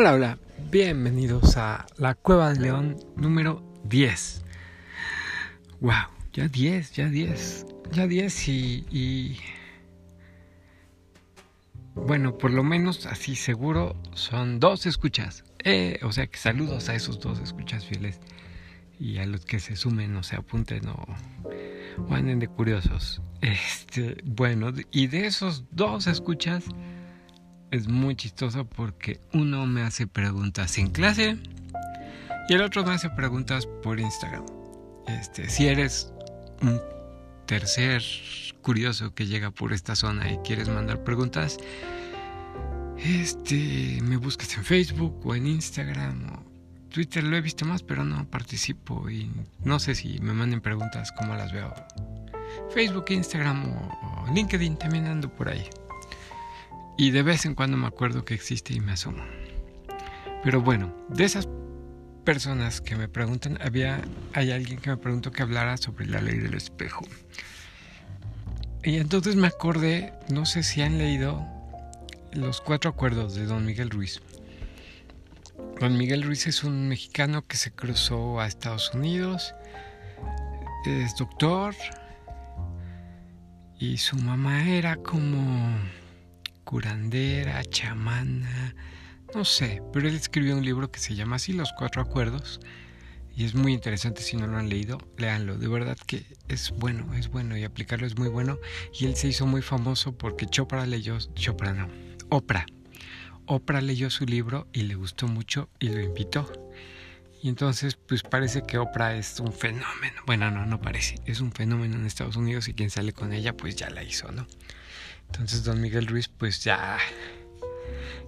Hola, hola, bienvenidos a la Cueva del León número 10. Wow, ya 10, ya 10, ya 10 y. Bueno, por lo menos así seguro son dos escuchas. Eh, o sea que saludos a esos dos escuchas fieles y a los que se sumen o se apunten o, o anden de curiosos. Este, bueno, y de esos dos escuchas es muy chistoso porque uno me hace preguntas en clase y el otro me hace preguntas por Instagram. Este, si eres un tercer curioso que llega por esta zona y quieres mandar preguntas, este, me buscas en Facebook o en Instagram o Twitter lo he visto más, pero no participo y no sé si me manden preguntas como las veo. Facebook, Instagram o, LinkedIn también ando por ahí. Y de vez en cuando me acuerdo que existe y me asomo. Pero bueno, de esas personas que me preguntan, había hay alguien que me preguntó que hablara sobre la ley del espejo. Y entonces me acordé, no sé si han leído los cuatro acuerdos de Don Miguel Ruiz. Don Miguel Ruiz es un mexicano que se cruzó a Estados Unidos, es doctor y su mamá era como curandera, chamana, no sé, pero él escribió un libro que se llama así, Los Cuatro Acuerdos, y es muy interesante si no lo han leído, léanlo, de verdad que es bueno, es bueno y aplicarlo es muy bueno, y él se hizo muy famoso porque Chopra leyó, Chopra no, Oprah, Oprah leyó su libro y le gustó mucho y lo invitó. Y entonces, pues parece que Oprah es un fenómeno. Bueno, no, no parece. Es un fenómeno en Estados Unidos y quien sale con ella, pues ya la hizo, ¿no? Entonces don Miguel Ruiz pues ya,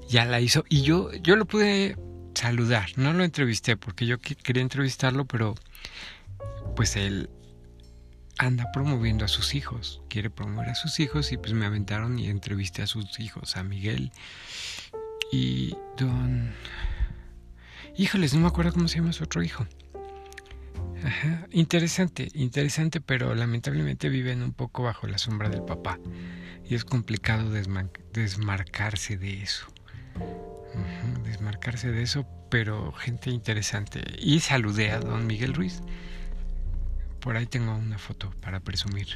ya la hizo. Y yo, yo lo pude saludar, no lo entrevisté porque yo quería entrevistarlo, pero pues él anda promoviendo a sus hijos, quiere promover a sus hijos y pues me aventaron y entrevisté a sus hijos, a Miguel y don... Híjoles, no me acuerdo cómo se llama su otro hijo. Ajá. Interesante, interesante, pero lamentablemente viven un poco bajo la sombra del papá y es complicado desmarcarse de eso. desmarcarse de eso, pero gente interesante. Y saludé a don Miguel Ruiz. Por ahí tengo una foto para presumir.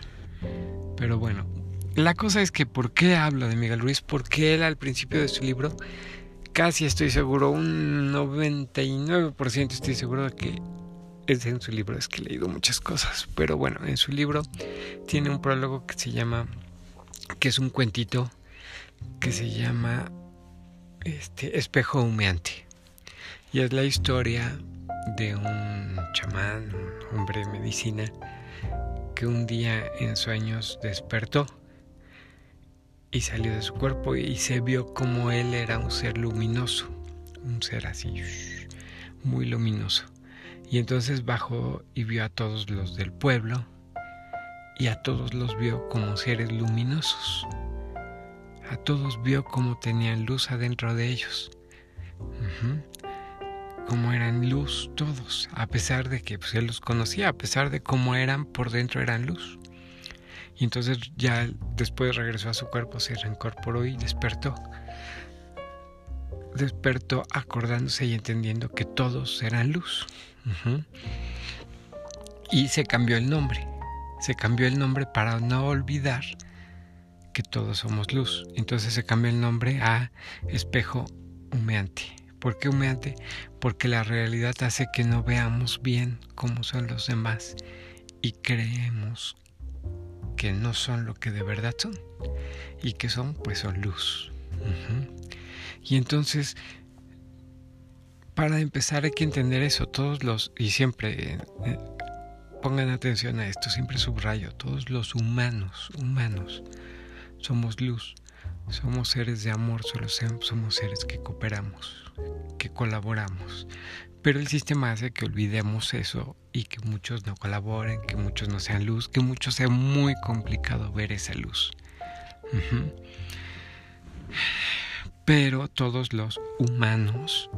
Pero bueno, la cosa es que ¿por qué hablo de Miguel Ruiz? Porque él al principio de su libro, casi estoy seguro, un 99% estoy seguro de que es en su libro, es que he leído muchas cosas. Pero bueno, en su libro tiene un prólogo que se llama que es un cuentito que se llama este, Espejo Humeante. Y es la historia de un chamán, un hombre de medicina, que un día en sueños despertó y salió de su cuerpo y se vio como él era un ser luminoso, un ser así, muy luminoso. Y entonces bajó y vio a todos los del pueblo y a todos los vio como seres luminosos. A todos vio como tenían luz adentro de ellos. Como eran luz todos, a pesar de que pues, él los conocía, a pesar de cómo eran por dentro eran luz. Y entonces ya después regresó a su cuerpo, se reincorporó y despertó. Despertó acordándose y entendiendo que todos eran luz. Y se cambió el nombre se cambió el nombre para no olvidar que todos somos luz. Entonces se cambió el nombre a espejo humeante. ¿Por qué humeante? Porque la realidad hace que no veamos bien cómo son los demás y creemos que no son lo que de verdad son y que son pues son luz. Y entonces para empezar hay que entender eso, todos los, y siempre eh, Pongan atención a esto, siempre subrayo, todos los humanos, humanos, somos luz, somos seres de amor, solo somos seres que cooperamos, que colaboramos. Pero el sistema hace que olvidemos eso y que muchos no colaboren, que muchos no sean luz, que muchos sea muy complicado ver esa luz. Pero todos los humanos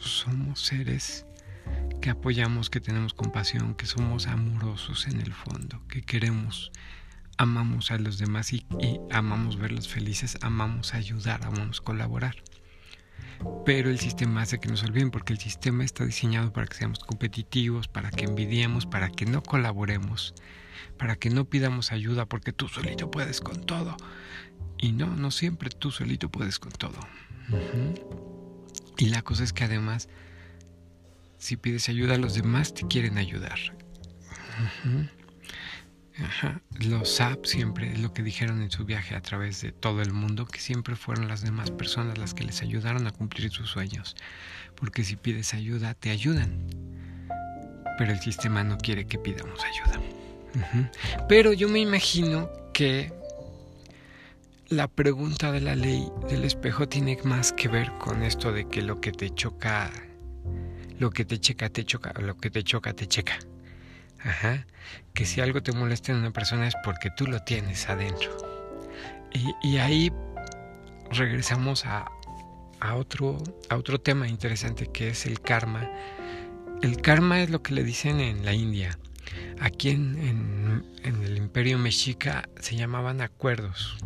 somos seres que apoyamos, que tenemos compasión, que somos amorosos en el fondo, que queremos, amamos a los demás y, amamos verlos felices, amamos ayudar, amamos colaborar. pero el sistema hace que nos olviden porque el sistema está diseñado para que seamos competitivos, para que envidiemos, para que no colaboremos, para que no pidamos ayuda porque tú solito puedes con todo. Y no, no siempre tú solito puedes con todo. Y la cosa es que además, si pides ayuda, los demás te quieren ayudar. Los SAP siempre es lo que dijeron en su viaje a través de todo el mundo, que siempre fueron las demás personas las que les ayudaron a cumplir sus sueños. Porque si pides ayuda, te ayudan. Pero el sistema no quiere que pidamos ayuda. Pero yo me imagino que la pregunta de la ley del espejo tiene más que ver con esto de que lo que te choca, lo que te checa, te choca, lo que te choca, te checa. Ajá. Que si algo te molesta en una persona es porque tú lo tienes adentro. Y, ahí regresamos a, otro, a otro tema interesante que es el karma. El karma es lo que le dicen en la India. Aquí en, en el imperio mexica se llamaban acuerdos.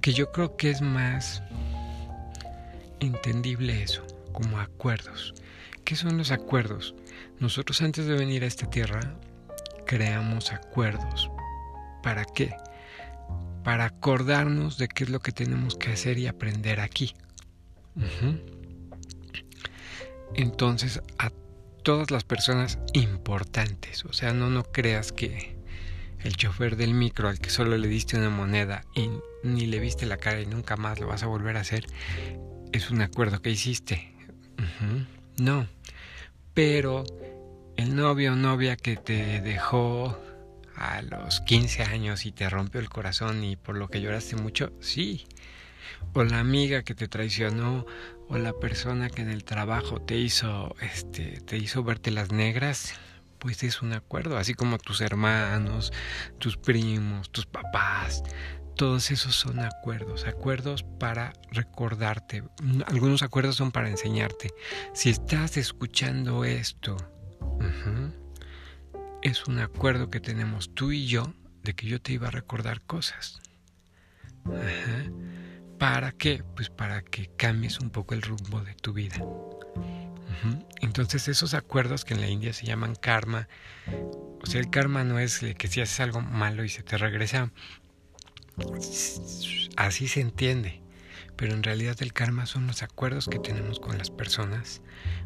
Que yo creo que es más entendible eso, como acuerdos. ¿Qué son los acuerdos? Nosotros antes de venir a esta tierra creamos acuerdos. ¿Para qué? Para acordarnos de qué es lo que tenemos que hacer y aprender aquí. Entonces, a todas las personas importantes, o sea, no, no creas que el chofer del micro al que solo le diste una moneda y ni le viste la cara y nunca más lo vas a volver a hacer, es un acuerdo que hiciste. No, pero el novio o novia que te dejó a los 15 años y te rompió el corazón y por lo que lloraste mucho, sí. O la amiga que te traicionó o la persona que en el trabajo te hizo este te hizo verte las negras, pues es un acuerdo, así como tus hermanos, tus primos, tus papás, todos esos son acuerdos, acuerdos para recordarte. Algunos acuerdos son para enseñarte. Si estás escuchando esto, es un acuerdo que tenemos tú y yo de que yo te iba a recordar cosas. ¿Para qué? Pues para que cambies un poco el rumbo de tu vida. Entonces esos acuerdos que en la India se llaman karma, o sea, el karma no es que si haces algo malo y se te regresa Así se entiende, pero en realidad el karma son los acuerdos que tenemos con las personas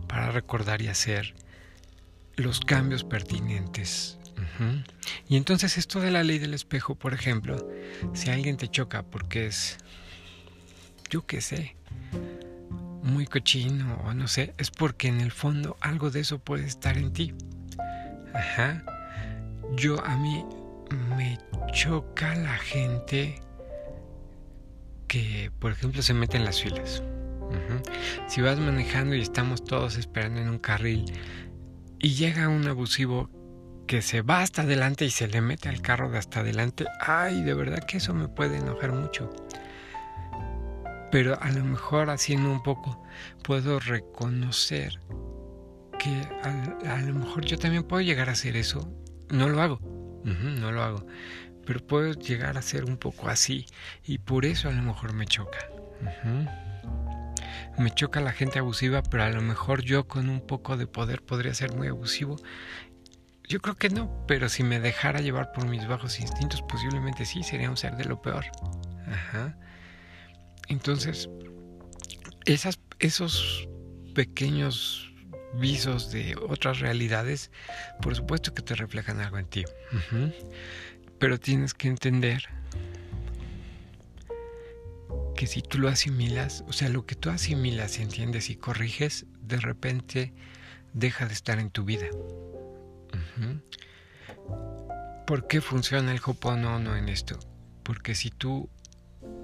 para recordar y hacer los cambios pertinentes. Y entonces esto de la ley del espejo, por ejemplo, si alguien te choca porque es, yo qué sé, muy cochino o no sé, es porque en el fondo algo de eso puede estar en ti. Ajá. Yo a mí me choca la gente que, por ejemplo, se mete en las filas. Si vas manejando y estamos todos esperando en un carril y llega un abusivo que se va hasta adelante y se le mete al carro de hasta adelante, ay, de verdad que eso me puede enojar mucho. Pero a lo mejor haciendo un poco puedo reconocer que a, lo mejor yo también puedo llegar a hacer eso. No lo hago, no lo hago. Pero puedo llegar a ser un poco así y por eso a lo mejor me choca. Me choca la gente abusiva, pero a lo mejor yo con un poco de poder podría ser muy abusivo. Yo creo que no, pero si me dejara llevar por mis bajos instintos, posiblemente sí, sería un ser de lo peor. Entonces, esas, esos pequeños visos de otras realidades, por supuesto que te reflejan algo en ti. Pero tienes que entender que si tú lo asimilas, o sea, lo que tú asimilas, entiendes y corriges, de repente deja de estar en tu vida. ¿Por qué funciona el Hoponono en esto? Porque si tú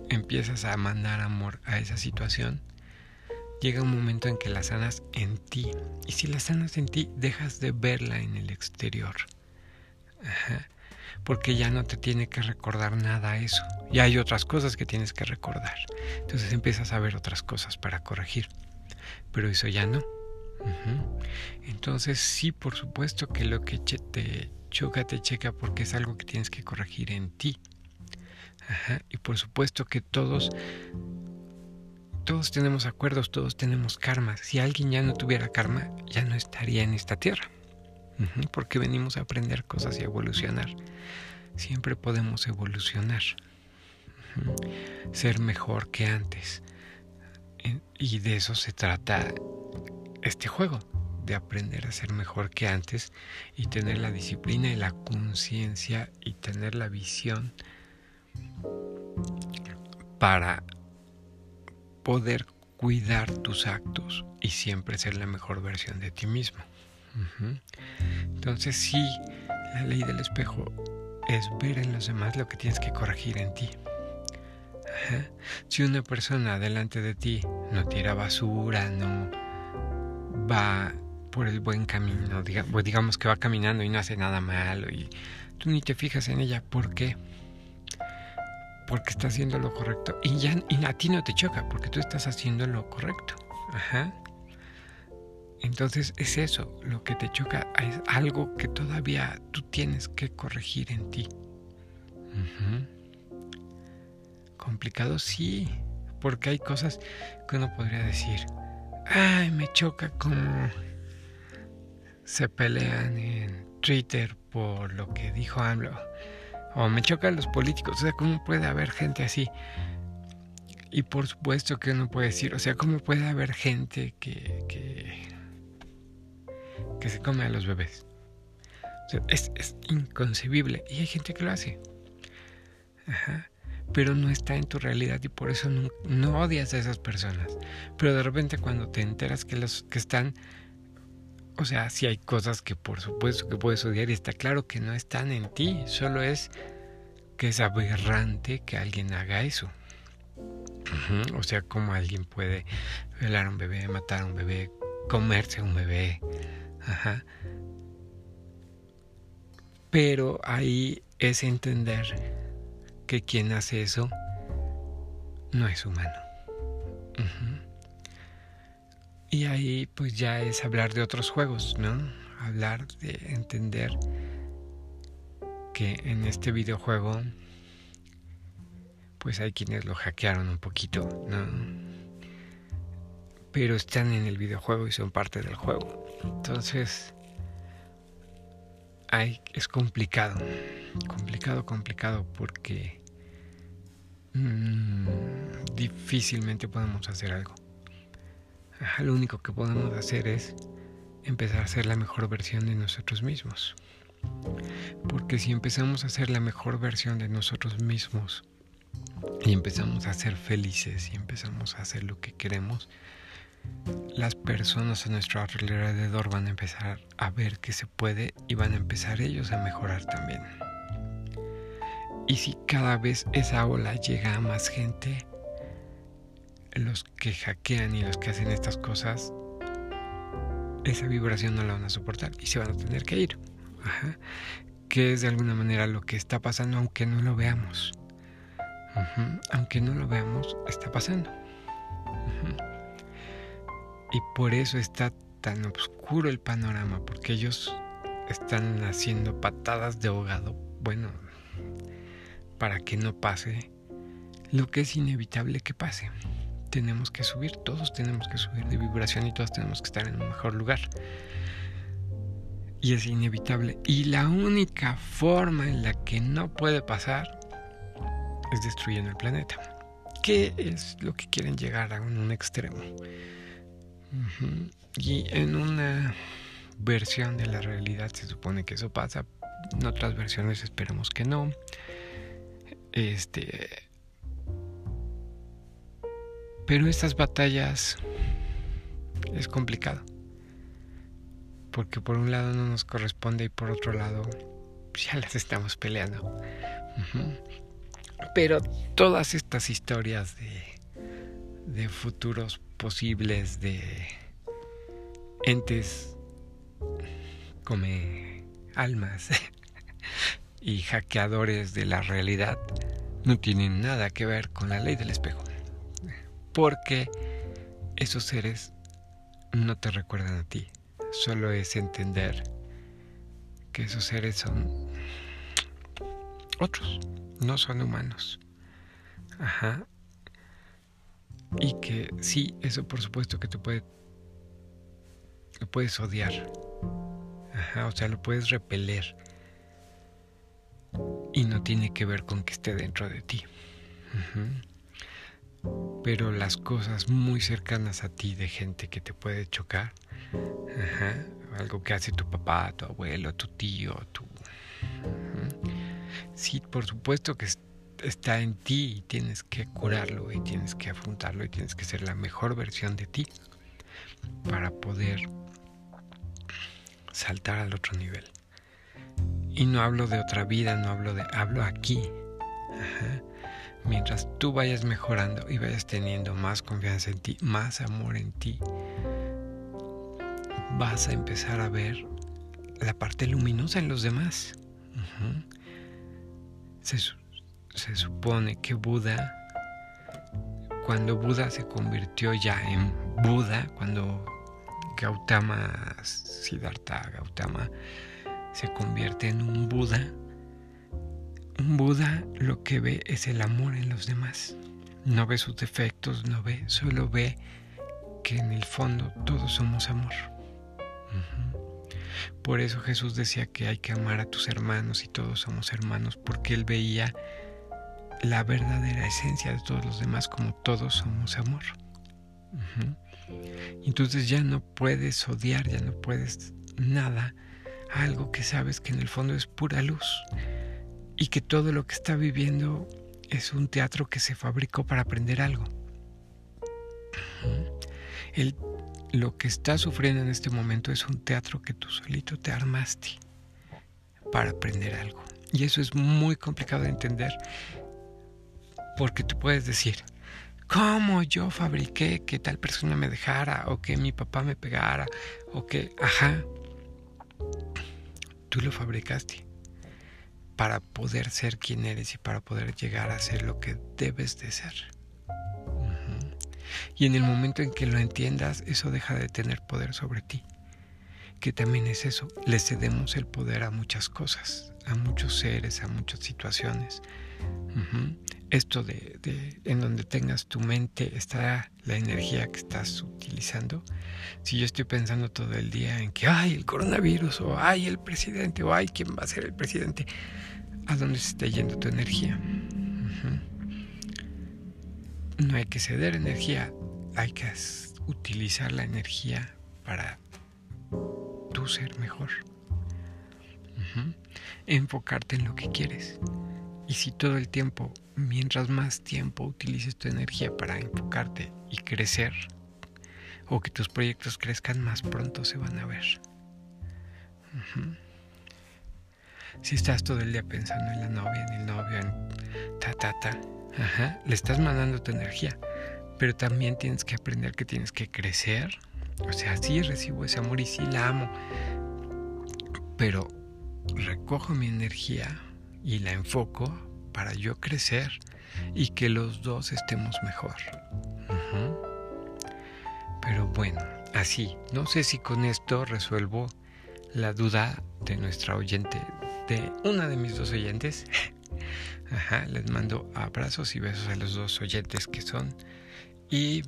empiezas a mandar amor a esa situación, llega un momento en que la sanas en ti. Y si la sanas en ti, dejas de verla en el exterior. Porque ya no te tiene que recordar nada eso. Y hay otras cosas que tienes que recordar. Entonces empiezas a ver otras cosas para corregir. Pero eso ya no. Entonces sí, por supuesto que lo que te choca, te checa porque es algo que tienes que corregir en ti. Y por supuesto que todos todos tenemos acuerdos, todos tenemos karma. Si alguien ya no tuviera karma, ya no estaría en esta tierra. porque venimos a aprender cosas y a evolucionar. Siempre podemos evolucionar. Ser mejor que antes. Y de eso se trata este juego, de aprender a ser mejor que antes y tener la disciplina y la conciencia y tener la visión para poder cuidar tus actos y siempre ser la mejor versión de ti mismo. Entonces sí, la ley del espejo es ver en los demás lo que tienes que corregir en ti. Si una persona delante de ti no tira basura, no va por el buen camino, pues digamos que va caminando y no hace nada malo y tú ni te fijas en ella, ¿por qué? Porque está haciendo lo correcto y ya y a ti no te choca porque tú estás haciendo lo correcto. Ajá. Entonces es eso, lo que te choca es algo que todavía tú tienes que corregir en ti. Complicado, sí, porque hay cosas que uno podría decir, ay, me choca como se pelean en Twitter por lo que dijo AMLO o me chocan los políticos. O sea, ¿cómo puede haber gente así? Y por supuesto que uno puede decir, o sea, ¿cómo puede haber gente que, que, que se come a los bebés? O sea, es, es, inconcebible. Y hay gente que lo hace. Ajá. Pero no está en tu realidad y por eso no, no odias a esas personas. Pero de repente cuando te enteras que los que están o sea, sí hay cosas que por supuesto que puedes odiar y está claro que no están en ti, solo es que es aberrante que alguien haga eso. O sea, como alguien puede violar a un bebé, matar a un bebé, comerse a un bebé. Ajá. Pero ahí es entender que quien hace eso no es humano. Y ahí pues ya es hablar de otros juegos, ¿no? Hablar de entender que en este videojuego pues hay quienes lo hackearon un poquito, ¿no? Pero están en el videojuego y son parte del juego. Entonces, hay, es complicado, complicado, complicado porque mmm, difícilmente podemos hacer algo lo único que podemos hacer es empezar a ser la mejor versión de nosotros mismos. Porque si empezamos a ser la mejor versión de nosotros mismos y empezamos a ser felices y empezamos a hacer lo que queremos, las personas a nuestro alrededor van a empezar a ver que se puede y van a empezar ellos a mejorar también. Y si cada vez esa ola llega a más gente, los que hackean y los que hacen estas cosas, esa vibración no la van a soportar y se van a tener que ir. Que es de alguna manera lo que está pasando aunque no lo veamos. Aunque no lo veamos, está pasando. Y por eso está tan oscuro el panorama, porque ellos están haciendo patadas de ahogado, bueno, para que no pase lo que es inevitable que pase tenemos que subir, todos tenemos que subir de vibración y todos tenemos que estar en un mejor lugar. Y es inevitable. Y la única forma en la que no puede pasar es destruyendo el planeta. ¿Qué es lo que quieren llegar a un, extremo? Y en una versión de la realidad se supone que eso pasa. En otras versiones esperemos que no. Este, pero estas batallas es complicado. Porque por un lado no nos corresponde y por otro lado ya las estamos peleando. Pero todas estas historias de, de futuros posibles de entes come almas y hackeadores de la realidad no tienen nada que ver con la ley del espejo porque esos seres no te recuerdan a ti. Solo es entender que esos seres son otros, no son humanos. Ajá. Y que sí, eso por supuesto que te puede, lo puedes odiar. Ajá, o sea, lo puedes repeler. Y no tiene que ver con que esté dentro de ti. Pero las cosas muy cercanas a ti de gente que te puede chocar, ajá, algo que hace tu papá, tu abuelo, tu tío, tu... Sí, por supuesto que está en ti y tienes que curarlo y tienes que afrontarlo y tienes que ser la mejor versión de ti para poder saltar al otro nivel. Y no hablo de otra vida, no hablo de, hablo aquí. Mientras tú vayas mejorando y vayas teniendo más confianza en ti, más amor en ti, vas a empezar a ver la parte luminosa en los demás. se, supone que Buda, cuando Buda se convirtió ya en Buda, cuando Gautama, Siddhartha Gautama, se convierte en un Buda, un Buda lo que ve es el amor en los demás. No ve sus defectos, no ve, solo ve que en el fondo todos somos amor. Por eso Jesús decía que hay que amar a tus hermanos y todos somos hermanos, porque él veía la verdadera esencia de todos los demás como todos somos amor. Entonces ya no puedes odiar, ya no puedes nada algo que sabes que en el fondo es pura luz y que todo lo que está viviendo es un teatro que se fabricó para aprender algo. El, lo que está sufriendo en este momento es un teatro que tú solito te armaste para aprender algo. Y eso es muy complicado de entender porque tú puedes decir, ¿cómo yo fabriqué que tal persona me dejara o que mi papá me pegara o que, ajá, tú lo fabricaste para poder ser quien eres y para poder llegar a ser lo que debes de ser. Y en el momento en que lo entiendas, eso deja de tener poder sobre ti. Que también es eso, le cedemos el poder a muchas cosas, a muchos seres, a muchas situaciones. Esto de, en donde tengas tu mente está la energía que estás utilizando. Si yo estoy pensando todo el día en que hay el coronavirus o hay el presidente o hay quién va a ser el presidente, ¿a dónde se está yendo tu energía? No hay que ceder energía, hay que utilizar la energía para tú ser mejor. Enfocarte en lo que quieres. Y si todo el tiempo, mientras más tiempo utilices tu energía para enfocarte y crecer, o que tus proyectos crezcan más pronto se van a ver. Si estás todo el día pensando en la novia, en el novio, en ta ta ta, ajá, le estás mandando tu energía, pero también tienes que aprender que tienes que crecer. O sea, sí recibo ese amor y sí la amo, pero recojo mi energía y la enfoco para yo crecer y que los dos estemos mejor. Pero bueno, así, no sé si con esto resuelvo la duda de nuestra oyente, de una de mis dos oyentes. Ajá, les mando abrazos y besos a los dos oyentes que son. Y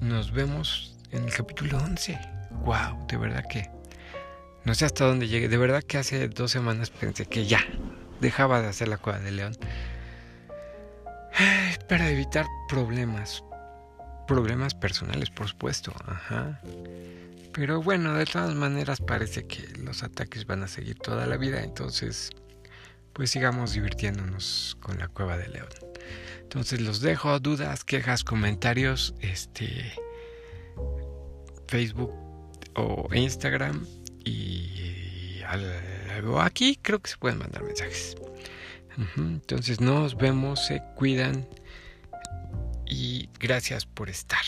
nos vemos en el capítulo 11. ¡Wow! De verdad que no sé hasta dónde llegué. De verdad que hace dos semanas pensé que ya, dejaba de hacer la cueva de león para evitar problemas. Problemas personales, por supuesto. Ajá. Pero bueno, de todas maneras parece que los ataques van a seguir toda la vida. Entonces, pues sigamos divirtiéndonos con la cueva de león. Entonces los dejo, dudas, quejas, comentarios, este Facebook o Instagram y aquí creo que se pueden mandar mensajes. Entonces nos vemos, se cuidan y gracias por estar.